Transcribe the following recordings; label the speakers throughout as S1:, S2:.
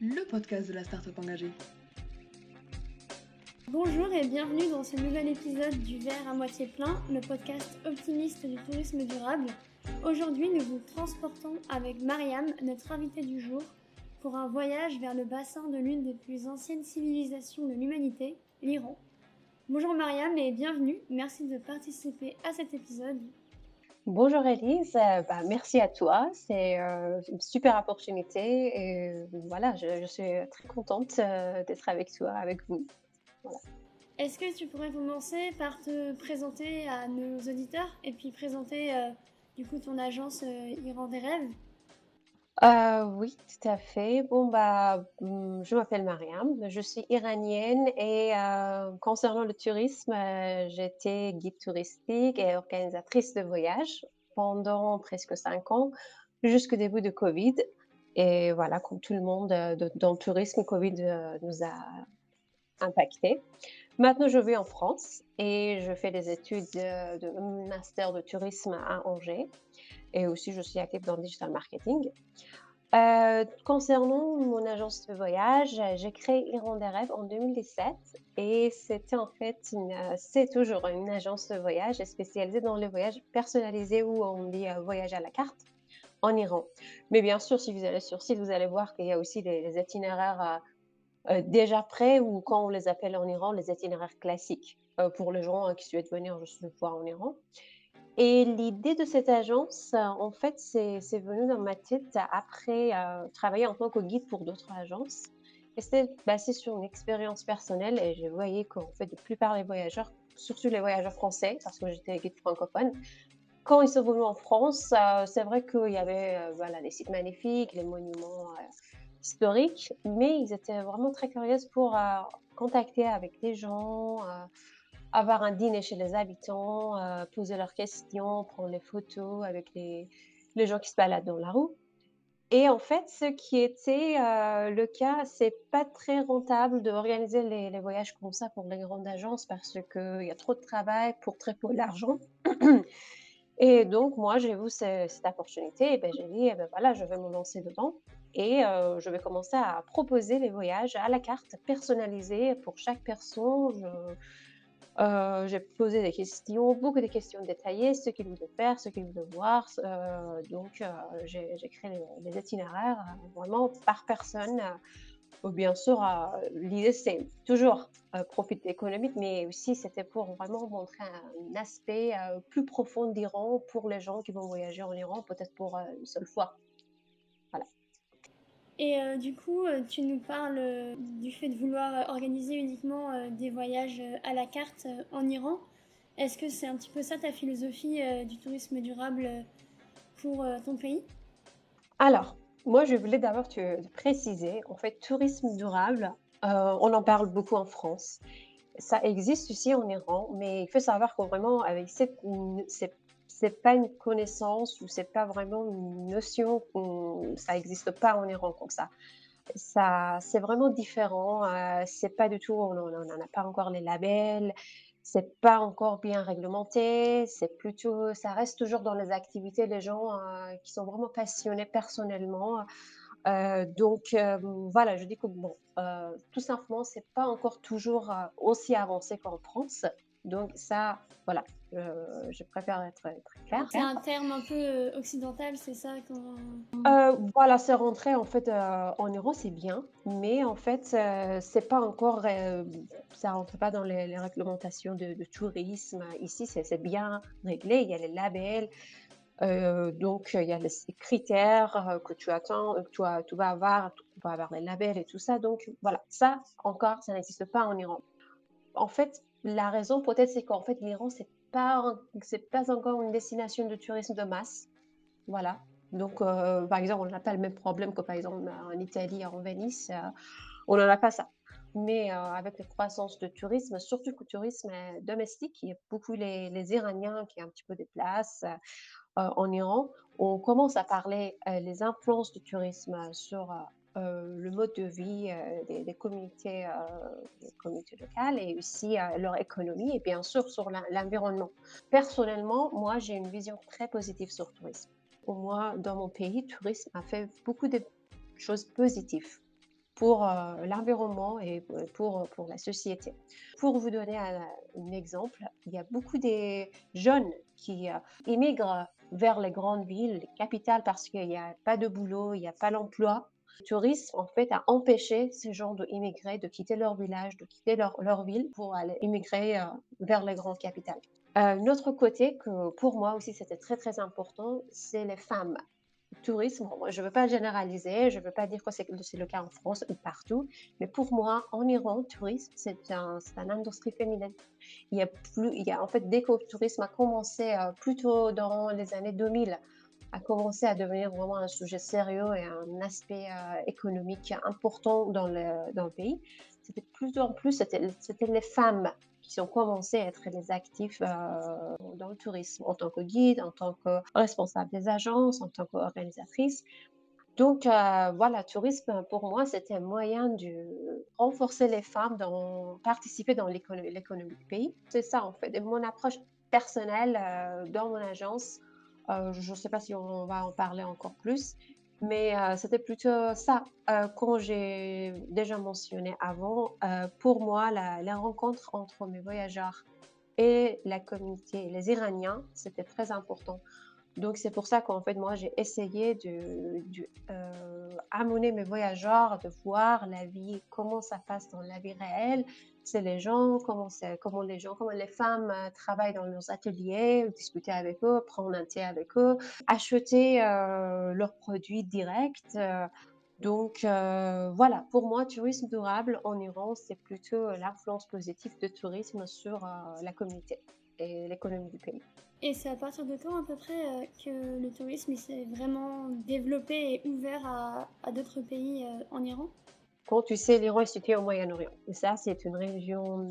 S1: le podcast de la start-up engagée.
S2: Bonjour et bienvenue dans ce nouvel épisode du verre à moitié plein, le podcast optimiste du tourisme durable. Aujourd'hui, nous vous transportons avec Mariam, notre invitée du jour, pour un voyage vers le bassin de l'une des plus anciennes civilisations de l'humanité, l'Iran. Bonjour Mariam et bienvenue. Merci de participer à cet épisode.
S3: Bonjour Elise, euh, bah, merci à toi. C'est euh, une super opportunité et euh, voilà, je, suis très contente d'être avec toi, avec vous.
S2: Est-ce que tu pourrais commencer par te présenter à nos auditeurs et puis présenter du coup ton agence Iran des rêves
S3: euh, oui, tout à fait. Bon, bah, mmh, je m'appelle Mariam, je suis iranienne et euh, concernant le tourisme, euh, j'étais guide touristique et organisatrice de voyages pendant presque cinq ans, jusqu'au début de Covid. Et voilà, comme tout le monde dans le tourisme, Covid nous a impacté. Maintenant, je vis en France et je fais des études de, de master de tourisme à Angers et aussi je suis active dans le digital marketing. Euh, concernant mon agence de voyage, j'ai créé Iran des rêves en 2017 et c'était en fait, c'est toujours une agence de voyage spécialisée dans les voyages personnalisés où on dit euh, voyage à la carte en Iran. Mais bien sûr, si vous allez sur site, vous allez voir qu'il y a aussi les, itinéraires euh, déjà prêts ou quand on les appelle en Iran, les itinéraires classiques pour les gens qui souhaitent venir juste une fois en Iran. Et l'idée de cette agence, euh, en fait, c'est venu dans ma tête après euh, travailler en tant que guide pour d'autres agences. Et c'était basé sur une expérience personnelle et je voyais qu'en fait, la plupart des voyageurs, surtout les voyageurs français, parce que j'étais guide francophone, quand ils sont venus en France, euh, c'est vrai qu'il y avait voilà, les sites magnifiques, les monuments historiques, mais ils étaient vraiment très curieux pour contacter avec des gens avoir un dîner chez les habitants, euh, poser leurs questions, prendre les photos avec les, les, gens qui se baladent dans la rue. Et en fait, ce qui était euh, le cas, c'est pas très rentable d'organiser les, les, voyages comme ça pour les grandes agences parce qu'il y a trop de travail pour très peu d'argent. et donc, moi, j'ai vu cette, opportunité et ben, j'ai dit, eh ben, voilà, je vais me lancer dedans et euh, je vais commencer à proposer les voyages à la carte personnalisés pour chaque personne. Euh, j'ai posé des questions, beaucoup de questions détaillées, ce qu'il voulait faire, ce qu'il voulait voir. Euh, donc, euh, j'ai créé les, itinéraires vraiment par personne. bien sûr, l'idée, c'est toujours profit économique, mais aussi c'était pour vraiment montrer un, aspect plus profond d'Iran pour les gens qui vont voyager en Iran, peut-être pour une seule fois.
S2: Et euh, du coup, euh, tu nous parles euh, du fait de vouloir organiser uniquement des voyages à la carte en Iran. Est-ce que c'est un petit peu ça ta philosophie du tourisme durable pour ton pays?
S3: Alors, moi, je voulais d'abord te préciser, en fait, tourisme durable, on en parle beaucoup en France. Ça existe aussi en Iran, mais il faut savoir que vraiment, avec cette, cette c'est pas une connaissance ou c'est pas vraiment une notion, ça n'existe pas en Iran comme ça. Ça, c'est vraiment différent. Euh, c'est pas du tout, on n'en a pas encore les labels. C'est pas encore bien réglementé. C'est plutôt, ça reste toujours dans les activités des gens euh, qui sont vraiment passionnés personnellement. Euh, donc voilà, je dis que bon, tout simplement, c'est pas encore toujours aussi avancé qu'en France. Donc ça, voilà, je, préfère être très claire.
S2: C'est un terme un peu euh, occidental, c'est ça
S3: euh, Voilà, c'est rentré en fait euh, en euros, c'est bien, mais en fait, c'est pas encore, ça rentre pas dans les, réglementations de, tourisme. Ici, c'est bien réglé, il y a les labels. donc, il y a les critères que tu attends, que tu, tu vas avoir, tu vas avoir les labels et tout ça. Donc, voilà, ça encore, ça n'existe pas en Iran. En fait, la raison peut-être c'est qu'en fait l'Iran c'est pas c'est pas encore une destination de tourisme de masse, voilà. Donc euh, par exemple on n'a pas le même problème que par exemple en Italie en Venise, euh, on n'en a pas ça. Mais euh, avec la croissance de tourisme, surtout le tourisme domestique, il y a beaucoup les, les Iraniens qui un petit peu déplacent en Iran. On commence à parler les influences du tourisme sur le mode de vie euh, des, communautés, euh, des, communautés, locales et aussi leur économie et bien sûr sur l'environnement. Personnellement, moi, j'ai une vision très positive sur le tourisme. Pour moi, dans mon pays, le tourisme a fait beaucoup de choses positives. pour l'environnement et pour, pour la société. Pour vous donner un, exemple, il y a beaucoup de jeunes qui immigrent vers les grandes villes, les capitales, parce qu'il n'y a pas de boulot, il n'y a pas d'emploi. Le tourisme, en fait, a empêché ces gens d'immigrer, de quitter leur village, de quitter leur, leur ville pour aller immigrer vers les grandes capitales. un autre côté que pour moi aussi c'était très très important, c'est les femmes tourisme, je ne veux pas généraliser, je ne veux pas dire que c'est le cas en France ou partout, mais pour moi, en Iran, tourisme, c'est un, une industrie féminine. Il y a plus, il y a, en fait, dès que le tourisme a commencé euh, plutôt dans les années 2000, a commencé à devenir vraiment un sujet sérieux et un aspect euh, économique important dans le, dans le pays, c'était plus en plus, c'était les femmes qui ont commencé à être des actifs euh, dans le tourisme en tant que guide, en tant que responsable des agences, en tant qu'organisatrice. Donc euh, voilà, tourisme pour moi c'était un moyen de renforcer les femmes, de participer dans l'économie du pays. C'est ça en fait. Mon approche personnelle euh, dans mon agence, je ne sais pas si on va en parler encore plus, mais euh, c'était plutôt ça, euh, quand j'ai déjà mentionné avant. Euh, pour moi, la, rencontre entre mes voyageurs et la communauté, les Iraniens, c'était très important. Donc c'est pour ça qu'en fait, moi, j'ai essayé de, de amener mes voyageurs, de voir la vie, comment ça passe dans la vie réelle, c'est les gens, comment, comment les gens, comment les femmes euh, travaillent dans leurs ateliers, discuter avec eux, prendre un thé avec eux, acheter euh, leurs produits directs. Euh. donc voilà, pour moi, tourisme durable en Iran, c'est plutôt l'influence positive de tourisme sur la communauté et l'économie du pays.
S2: Et c'est à partir de quand à peu près que le tourisme s'est vraiment développé et ouvert à, d'autres pays en Iran?
S3: Quand tu sais, l'Iran est situé au Moyen-Orient. Et ça, c'est une région,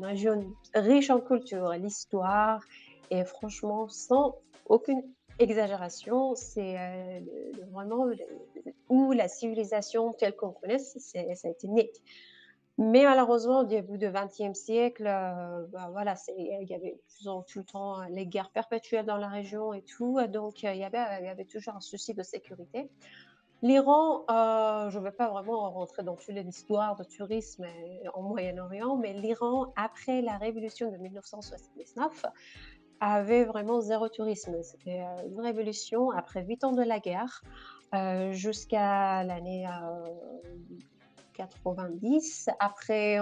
S3: région riche en culture, l'histoire. Et franchement, sans aucune exagération, c'est euh, vraiment où la civilisation telle qu'on connaît, ça a été né. Mais malheureusement, au début du XXe siècle, euh, bah, voilà, il y avait tout le temps les guerres perpétuelles dans la région et tout. Donc, il y avait, toujours un souci de sécurité. L'Iran, euh, je ne vais pas vraiment rentrer dans toute l'histoire de tourisme en Moyen-Orient, mais l'Iran, après la révolution de 1979, avait vraiment zéro tourisme. C'était euh, une révolution après huit ans de la guerre euh, jusqu'à l'année 90. Après,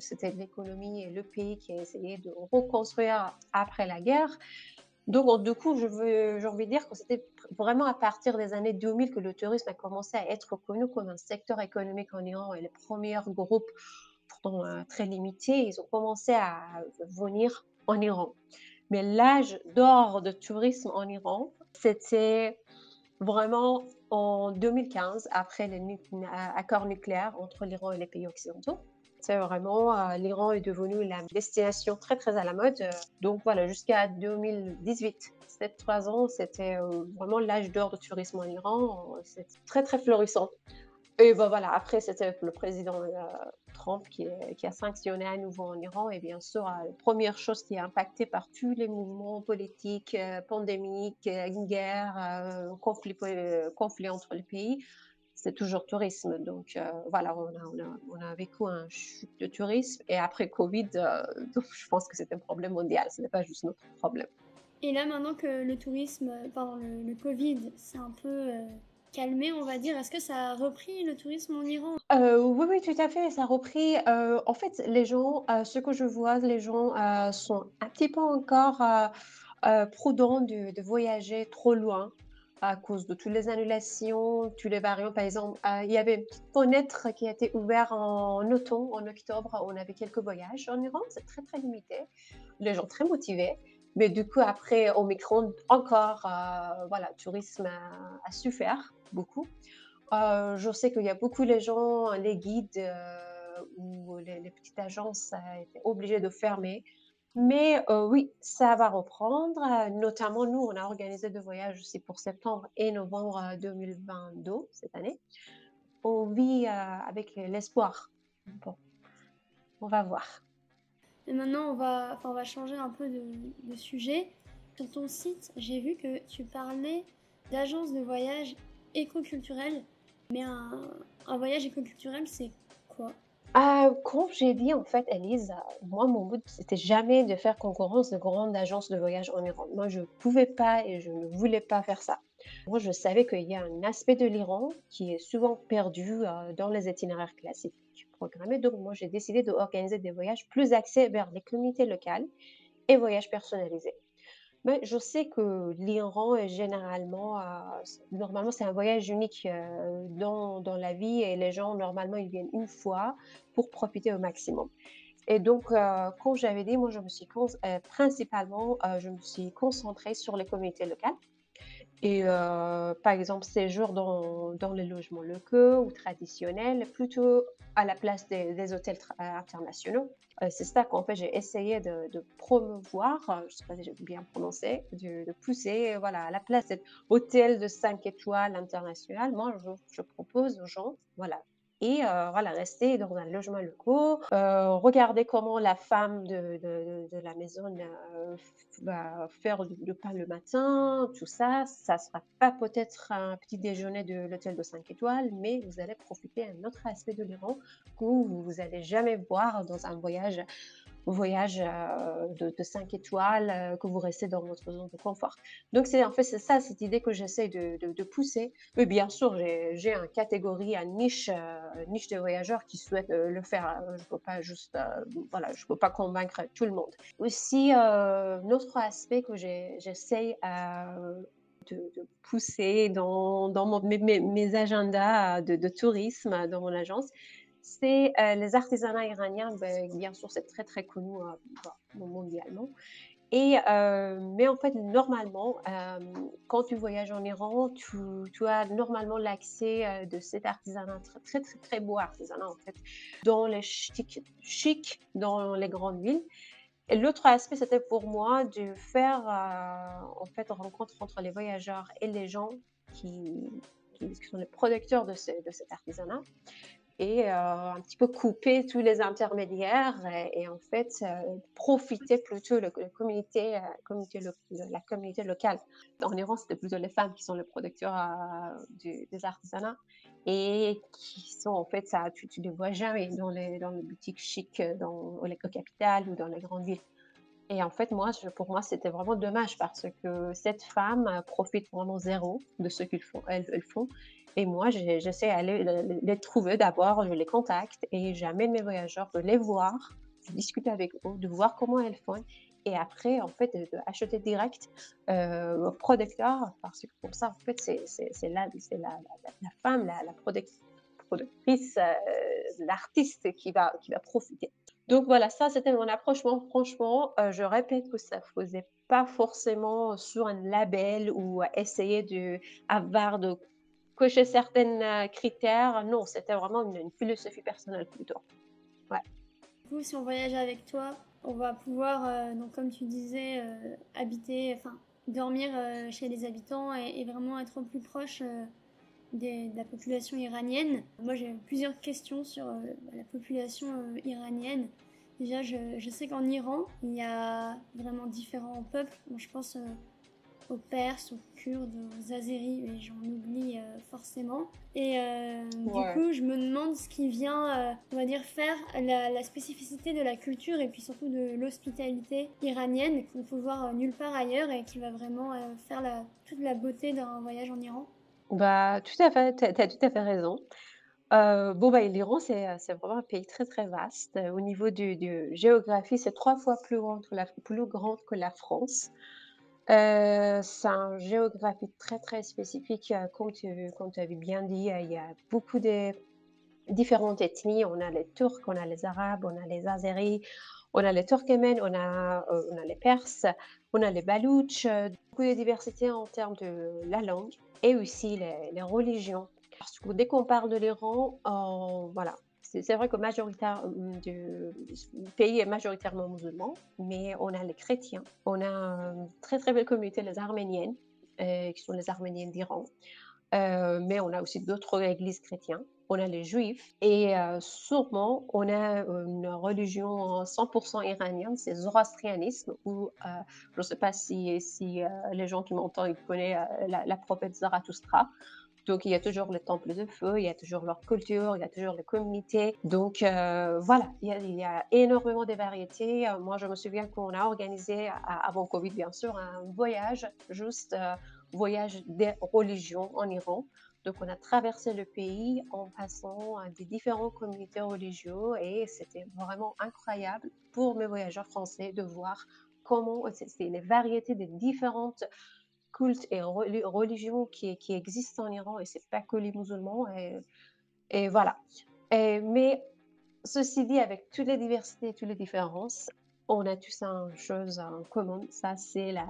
S3: c'était l'économie et le pays qui a essayé de reconstruire après la guerre. Donc, du coup, je veux, envie de dire que c'était vraiment à partir des années 2000 que le tourisme a commencé à être reconnu comme un secteur économique en Iran et les premiers groupes, pourtant euh, très limités, ils ont commencé à venir en Iran. Mais l'âge d'or de tourisme en Iran, c'était vraiment en 2015, après l'accord nucléaire entre l'Iran et les pays occidentaux. C'est vraiment, euh, l'Iran est devenu la destination très très à la mode. Donc voilà, jusqu'à 2018, 7-3 ans, c'était euh, vraiment l'âge d'or du tourisme en Iran. C'est très très florissant. Et ben voilà, après, c'était le président euh, Trump qui, qui, a sanctionné à nouveau en Iran. Et bien sûr, la première chose qui est impactée par tous les mouvements politiques, pandémiques, guerre, conflits conflit entre les pays, c'est toujours tourisme. Donc euh, voilà, on a, vécu un chute de tourisme et après Covid, euh, je pense que c'est un problème mondial, ce n'est pas juste notre problème.
S2: Et là, maintenant que le tourisme, pardon, le, Covid, c'est un peu euh, calmé, on va dire, est-ce que ça a repris le tourisme en Iran?
S3: Oui, oui, tout à fait, ça a repris. en fait, les gens, ce que je vois, les gens sont un petit peu encore prudents de, voyager trop loin à cause de toutes les annulations, tous les variants. Par exemple, euh, il y avait une petite fenêtre qui a été ouverte en automne, en octobre. On avait quelques voyages en Iran, c'est très très limité. Les gens très motivés. Mais du coup, après Omicron, encore, euh, voilà, tourisme a, su faire beaucoup. Euh, je sais qu'il y a beaucoup de gens, les guides ou les, petites agences étaient obligées de fermer mais euh, oui, ça va reprendre. Euh, notamment, nous, on a organisé deux voyages aussi pour septembre et novembre 2022, euh, cette année. On vit avec l'espoir. Bon, on va voir.
S2: Maintenant, on va, on va changer un peu de, sujet. Sur ton site, j'ai vu que tu parlais d'agences de voyage éco-culturelles. Mais un, voyage écoculturel, c'est quoi?
S3: Ah, comme j'ai dit, en fait, Elise, euh, moi, mon but, c'était jamais de faire concurrence de grandes agences de voyage en Iran. Moi, je pouvais pas et je ne voulais pas faire ça. Moi, je savais qu'il y a un aspect de l'Iran qui est souvent perdu euh, dans les itinéraires classiques Donc, moi, j'ai décidé d'organiser des voyages plus axés vers les communautés locales et voyages personnalisés. Mais je sais que l'Iran est généralement, euh, normalement, c'est un voyage unique euh, dans, dans la vie et les gens, normalement, ils viennent une fois pour profiter au maximum. Et donc, euh, comme j'avais dit, moi, je me suis principalement, je me suis concentrée sur les communautés locales. Et par exemple, séjour dans, dans les logements locaux ou traditionnels, plutôt à la place des, hôtels internationaux. c'est ça qu'en fait j'ai essayé de, promouvoir, je ne sais pas si j'ai bien prononcé, de, pousser voilà, à la place des hôtels de 5 étoiles international. Moi, je, je propose aux gens, voilà, et euh, voilà, rester dans un logement local, euh, regarder comment la femme de, la maison euh, va faire le pain le matin, tout ça. Ça sera pas peut-être un petit déjeuner de l'hôtel de 5 étoiles, mais vous allez profiter d'un autre aspect de l'Iran que vous n'allez jamais voir dans un voyage voyage euh, de, 5 étoiles, euh, que vous restez dans votre zone de confort. Donc, c'est en fait c'est ça, cette idée que j'essaie de, de, pousser. Mais bien sûr, j'ai une catégorie, une niche, euh, niche de voyageurs qui souhaitent le faire. Je ne peux pas juste, voilà, je peux pas convaincre tout le monde. Aussi, autre aspect que j'essaie de, de, pousser dans, dans mes, mes, agendas de, de, tourisme dans mon agence, c'est euh, les artisanats iraniens. Ben, bien sûr, c'est très très connu euh, mondialement. Et, euh, mais en fait, normalement, quand tu voyages en Iran, tu, as normalement l'accès de cet artisanat, très, très très beau artisanat dans les chic, chic dans les grandes villes. Et l'autre aspect, c'était pour moi de faire en fait rencontre entre les voyageurs et les gens qui, qui, sont les producteurs de, de cet artisanat et euh, un petit peu couper tous les intermédiaires et, en fait euh, profiter plutôt de la communauté, euh, la communauté locale. En Iran, c'était plutôt les femmes qui sont les producteurs des artisanats et qui sont en fait, ça, tu ne les vois jamais dans les, dans les boutiques chics dans, au, capital ou dans les grandes villes. Et en fait, moi, pour moi, c'était vraiment dommage parce que cette femme profite vraiment zéro de ce qu'elles font, elles, elles font. Et moi, j'essaie d'aller les trouver d'abord, je les contacte et j'amène mes voyageurs de les voir, je discute avec eux, de voir comment elles font. Et après, en fait, d'acheter direct euh, au producteur, parce que comme ça, en fait, c'est la, femme, la, productrice, euh, l'artiste qui va profiter. Donc voilà, ça, c'était mon approche. franchement, euh, je répète que ça ne faisait pas forcément sur un label ou essayer d'avoir de cocher certains euh, critères. Non, c'était vraiment une, philosophie personnelle plutôt. Ouais.
S2: Du coup, si on voyage avec toi, on va pouvoir, euh, donc comme tu disais, euh, habiter, enfin, dormir chez les habitants et, vraiment être au plus proche de la population iranienne. Moi, j'ai plusieurs questions sur la population iranienne. Déjà, je, je sais qu'en Iran, il y a vraiment différents peuples. je pense aux Perses, aux Kurdes, aux Azéris, mais j'en oublie euh, forcément. Et euh, du coup, je me demande ce qui vient, euh, on va dire, faire la, spécificité de la culture et puis surtout de l'hospitalité iranienne qu'on peut voir nulle part ailleurs et qui va vraiment faire la, toute la beauté d'un voyage en Iran.
S3: Bah, tout à fait, tu as, tout à fait raison. bon, bah, l'Iran, c'est, vraiment un pays très, très vaste. Au niveau de, de géographie, c'est trois fois plus grand que la, plus que la France. Euh, c'est une géographie très très spécifique, euh, comme tu, avais bien dit, euh, il y a beaucoup de différentes ethnies. On a les Turcs, on a les Arabes, on a les Azéris, on a les Turkmènes, on a, on a les Perses, on a les Baloutches, beaucoup de diversité en termes de la langue et aussi les, religions. Parce que dès qu'on parle de l'Iran, voilà, c'est vrai que majoritaire hum, du pays est majoritairement musulman, mais on a les chrétiens, on a une très très belle communauté, les arméniennes, euh, qui sont les arméniennes d'Iran. Euh, mais on a aussi d'autres églises chrétiennes. On a les juifs et euh, sûrement on a une religion 100% iranienne, c'est zoroastrianisme, ou je ne sais pas si, les gens qui m'entendent connaissent la, prophète Zarathustra. Donc, il y a toujours le temple de feu, il y a toujours leur culture, il y a toujours les communautés. Donc, euh, voilà, il y, a, énormément de variétés. Euh, moi, je me souviens qu'on a organisé, avant Covid, bien sûr, un voyage, juste euh, voyage des religions en Iran. Donc, on a traversé le pays en passant des différentes communautés religieuses et c'était vraiment incroyable pour mes voyageurs français de voir comment c'est les variétés des différentes cultes et religions qui, existent en Iran et c'est pas que les musulmans et, et voilà. mais ceci dit, avec toutes les diversités et toutes les différences, on a tous une chose en commun, ça c'est la,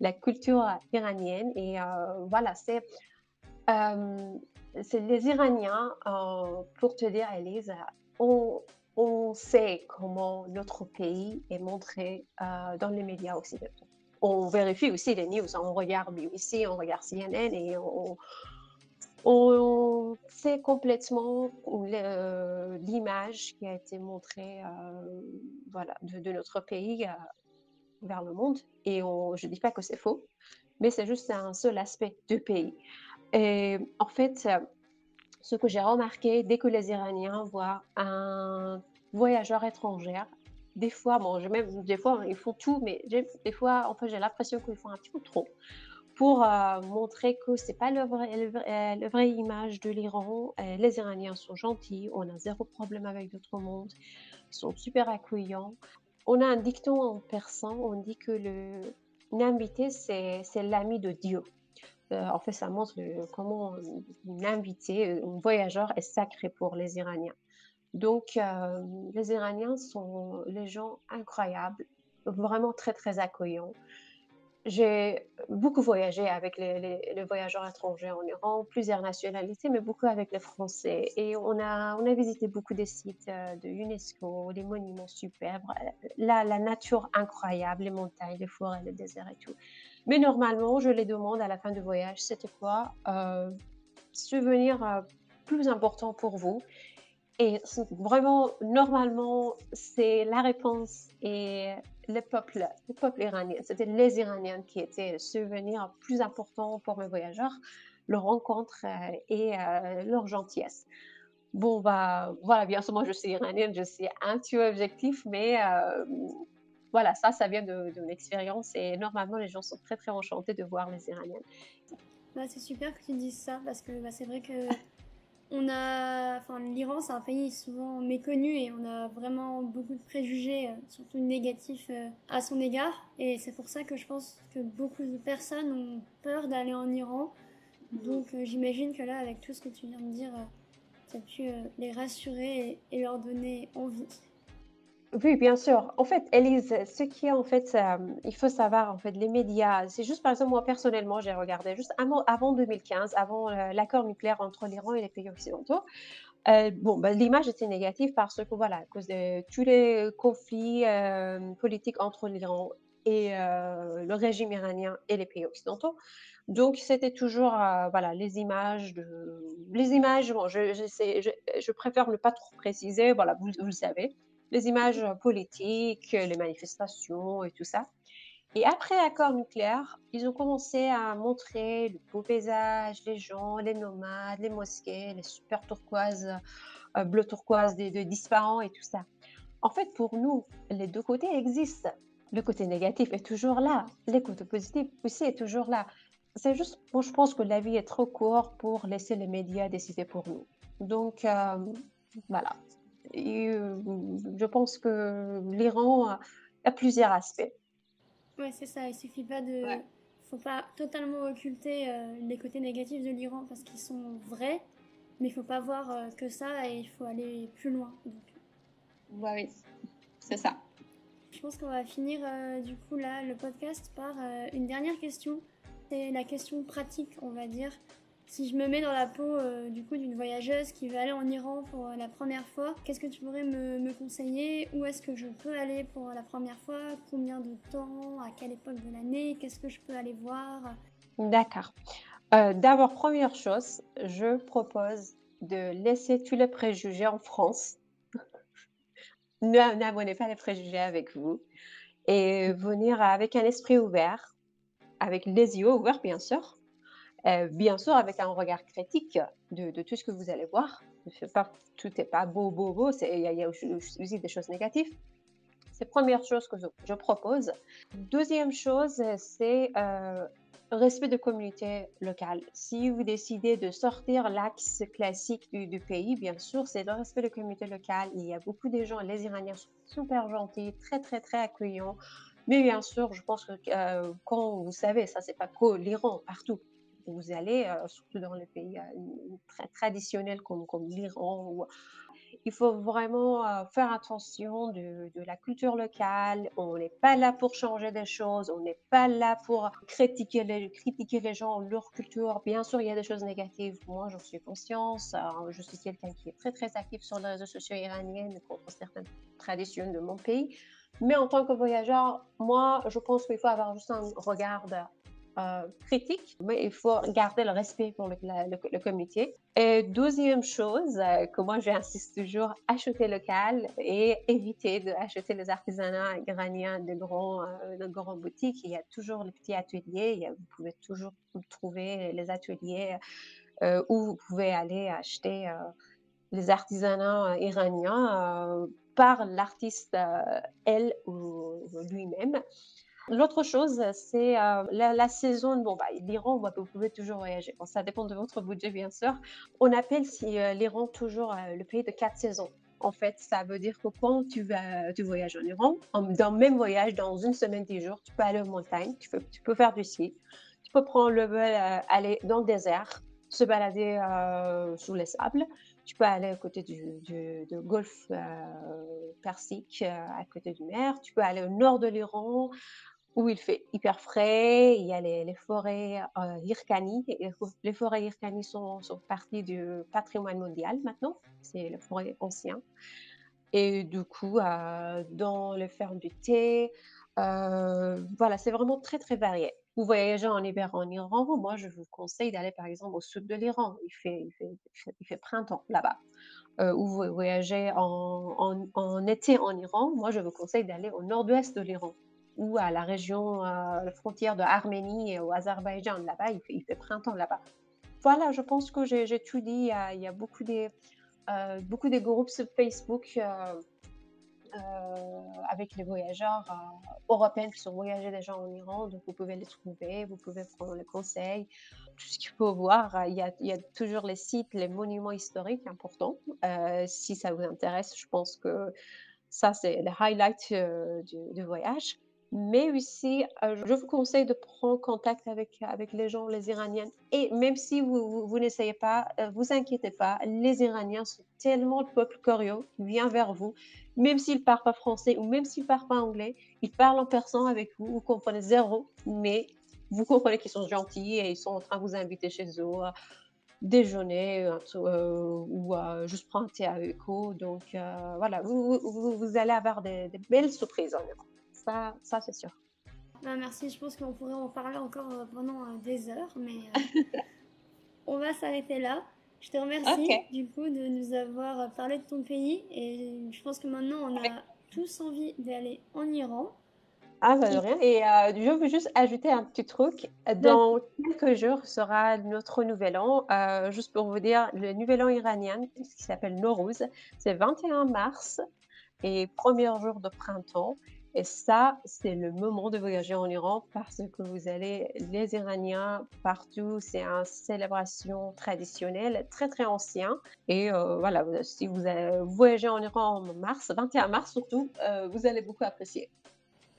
S3: la, culture iranienne. Et euh, voilà, c'est euh, c'est les Iraniens, euh, pour te dire Elise, on, on sait comment notre pays est montré dans les médias occidentaux on vérifie aussi les news. On regarde BBC, on regarde CNN et on, on sait complètement l'image qui a été montrée euh, voilà, de, notre pays euh, vers le monde. Et je ne dis pas que c'est faux, mais c'est juste un seul aspect du pays. Et en fait, ce que j'ai remarqué, dès que les Iraniens voient un voyageur étranger des fois, bon, même des fois, ils font tout, mais des fois, en fait, j'ai l'impression qu'ils font un petit peu trop pour euh, montrer que c'est pas vrai, le, vraie image de l'Iran. Euh, les Iraniens sont gentils, on a zéro problème avec d'autres mondes, ils sont super accueillants. On a un dicton en persan, on dit que le invité, c'est l'ami de Dieu. Euh, en fait, ça montre comment un invité, un voyageur est sacré pour les Iraniens. Donc, euh, les Iraniens sont les gens incroyables, vraiment très, très accueillants. J'ai beaucoup voyagé avec les, voyageurs étrangers en Iran, plusieurs nationalités, mais beaucoup avec les Français. Et on a, visité beaucoup des sites euh, de UNESCO, des monuments superbes, la, nature incroyable, les montagnes, les forêts, les déserts et tout. Mais normalement, je les demande à la fin du voyage, c'était quoi euh, souvenir euh, plus important pour vous et vraiment, normalement, c'est la réponse et le peuple, le peuple iranien. C'était les Iraniens qui étaient le souvenir plus important pour mes voyageurs, leur rencontre euh, et euh, leur gentillesse. Bon, bah, voilà, bien sûr, moi, je suis iranienne, je suis un petit objectif, mais euh, voilà, ça, ça vient de, mon expérience et normalement, les gens sont très, très enchantés de voir les Iraniennes.
S2: Bah, c'est super que tu dises ça parce que bah, c'est vrai que on a, enfin, l'Iran, c'est un pays souvent méconnu et on a vraiment beaucoup de préjugés, euh, surtout négatifs, euh, à son égard. Et c'est pour ça que je pense que beaucoup de personnes ont peur d'aller en Iran. Donc, euh, j'imagine que là, avec tout ce que tu viens de dire, ça a pu les rassurer et leur donner envie.
S3: Oui, bien sûr. En fait, Elise, ce qui est en fait, euh, il faut savoir en fait, les médias. C'est juste par exemple moi personnellement, j'ai regardé juste avant, 2015, avant euh, l'accord nucléaire entre l'Iran et les pays occidentaux. Euh, bon, bah, l'image était négative parce que voilà, à cause de tous les conflits politiques entre l'Iran et le régime iranien et les pays occidentaux. Donc c'était toujours voilà les images les images. Bon, je, préfère ne pas trop préciser. Voilà, vous le savez les images politiques, les manifestations et tout ça. Et après l'accord nucléaire, ils ont commencé à montrer le beau paysage, les gens, les nomades, les mosquées, les super turquoises, euh, bleu turquoise de, de disparants et tout ça. En fait, pour nous, les deux côtés existent. Le côté négatif est toujours là, les côtés positifs aussi est toujours là. C'est juste, moi, je pense que la vie est trop courte pour laisser les médias décider pour nous. Donc, euh, voilà. Euh, je pense que l'Iran a, plusieurs aspects.
S2: Ouais, c'est ça. Il suffit pas de. Faut pas totalement occulter euh, les côtés négatifs de l'Iran parce qu'ils sont vrais, mais il faut pas voir euh, que ça et il faut aller plus loin.
S4: oui, c'est ça.
S2: Je pense qu'on va finir du coup là le podcast par une dernière question. C'est la question pratique, on va dire si je me mets dans la peau euh, du coup d'une voyageuse qui veut aller en Iran pour euh, la première fois, qu'est-ce que tu pourrais me, conseiller? Où est-ce que je peux aller pour la première fois? Combien de temps? À quelle époque de l'année? Qu'est-ce que je peux aller voir?
S3: D'accord. Euh, d'abord, première chose, je propose de laisser tous les préjugés en France. N'abonnez pas les préjugés avec vous et venir avec un esprit ouvert, avec les yeux ouverts bien sûr, Euh, bien sûr, avec un regard critique de, tout ce que vous allez voir. Tout n'est pas beau, beau, beau. Il y, a aussi des choses négatives. C'est la première chose que je, propose. Deuxième chose, c'est euh, respect de communauté locale. Si vous décidez de sortir l'axe classique du, pays, bien sûr, c'est le respect de communauté locale. Il y a beaucoup de gens, les Iraniens sont super gentils, très, très, très accueillants. Mais bien sûr, je pense que euh, quand vous savez, ça, c'est pas que l'Iran, partout vous allez, euh, surtout dans les pays euh, très traditionnels comme, l'Iran, il faut vraiment euh, faire attention de, la culture locale. On n'est pas là pour changer des choses, on n'est pas là pour critiquer les, critiquer les gens, leur culture. Bien sûr, il y a des choses négatives. Moi, j'en suis conscience. je suis quelqu'un qui est très, très actif sur les réseaux sociaux iraniens contre certaines traditions de mon pays. Mais en tant que voyageur, moi, je pense qu'il faut avoir juste un regard euh, critique, mais il faut garder le respect pour le, comité. Et deuxième chose, euh, que moi j'insiste toujours, acheter local et éviter d'acheter les artisanats iraniens de grands, euh, de boutiques. Il y a toujours les petits ateliers, vous pouvez toujours trouver les ateliers où vous pouvez aller acheter les artisanats iraniens par l'artiste elle ou lui-même. L'autre chose, c'est euh, la, saison. Bon, bah, l'Iran, vous pouvez toujours voyager. ça dépend de votre budget, bien sûr. On appelle euh, l'Iran toujours euh, le pays de quatre saisons. En fait, ça veut dire que quand tu, vas, tu voyages en Iran, dans le même voyage, dans une semaine, dix jours, tu peux aller aux montagnes, tu peux, tu peux faire du ski, tu peux prendre le vol, aller dans le désert, se balader sous les sables. Tu peux aller à côté du, du, golfe Persique, à côté du mer. Tu peux aller au nord de l'Iran, où il fait hyper frais. Il y a les, forêts euh. Les forêts Hirkani sont, sont partie du patrimoine mondial maintenant. C'est les forêts anciennes. Et du coup, euh, dans les fermes du thé, euh, voilà, c'est vraiment très, très varié. Vous voyagez en hiver en Iran, moi, je vous conseille d'aller par exemple au sud de l'Iran. Il fait, printemps là-bas. Euh, ou vous voyagez en, été en Iran, moi, je vous conseille d'aller au nord-ouest de l'Iran ou à la région, euh, la frontière de Arménie et au Azerbaïdjan. Là-bas, il fait, printemps là-bas. Voilà, je pense que j'ai tout dit. Il y a, beaucoup, de, euh, groupes sur Facebook euh, avec les voyageurs européens qui sont voyagés déjà en Iran. Donc, vous pouvez les trouver, vous pouvez prendre les conseils. Tout ce qu'il faut voir, il y, a, il toujours les sites, les monuments historiques importants. si ça vous intéresse, je pense que ça, c'est le highlight du voyage. Mais aussi, euh, je vous conseille de prendre contact avec, avec les gens, les Iraniens. Et même si vous, vous, n'essayez pas, euh, vous inquiétez pas, les Iraniens sont tellement le peuple curieux qui vient vers vous, même s'ils ne parlent pas français ou même s'ils ne parlent pas anglais, ils parlent en persan avec vous, vous comprenez zéro, mais vous comprenez qu'ils sont gentils et ils sont en train de vous inviter chez eux à déjeuner euh, ou juste prendre un thé avec eux. Donc voilà, vous, vous, allez avoir des belles surprises en Iran ça, c'est sûr.
S2: Bah, merci, je pense qu'on pourrait en parler encore euh, pendant euh, des heures, mais euh, on va s'arrêter là. Je te remercie du coup de nous avoir parlé de ton pays et je pense que maintenant on a tous envie d'aller en Iran.
S3: Ah, bah, de rien. Et je veux juste ajouter un petit truc. Dans quelques jours sera notre nouvel an. juste pour vous dire, le nouvel an iranien, qui s'appelle Nowruz, c'est 21 mars et premier jour de printemps. Et ça, c'est le moment de voyager en Iran parce que vous allez, les Iraniens, partout, c'est une célébration traditionnelle très très ancienne. Et euh, voilà, si vous, allez voyager en Iran en mars, 21 mars surtout, euh, vous allez beaucoup apprécier.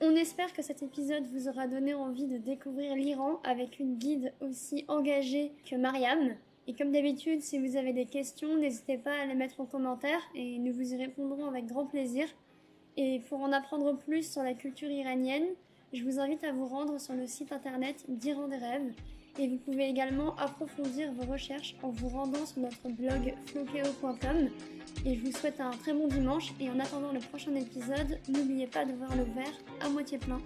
S2: On espère que cet épisode vous aura donné envie de découvrir l'Iran avec une guide aussi engagée que Mariam. Et comme d'habitude, si vous avez des questions, n'hésitez pas à les mettre en commentaire et nous vous y répondrons avec grand plaisir. Et pour en apprendre plus sur la culture iranienne, je vous invite à vous rendre sur le site internet d'Iran des rêves. Et vous pouvez également approfondir vos recherches en vous rendant sur notre blog flokeo.com. Et je vous souhaite un très bon dimanche. Et en attendant le prochain épisode, n'oubliez pas de voir le verre à moitié plein.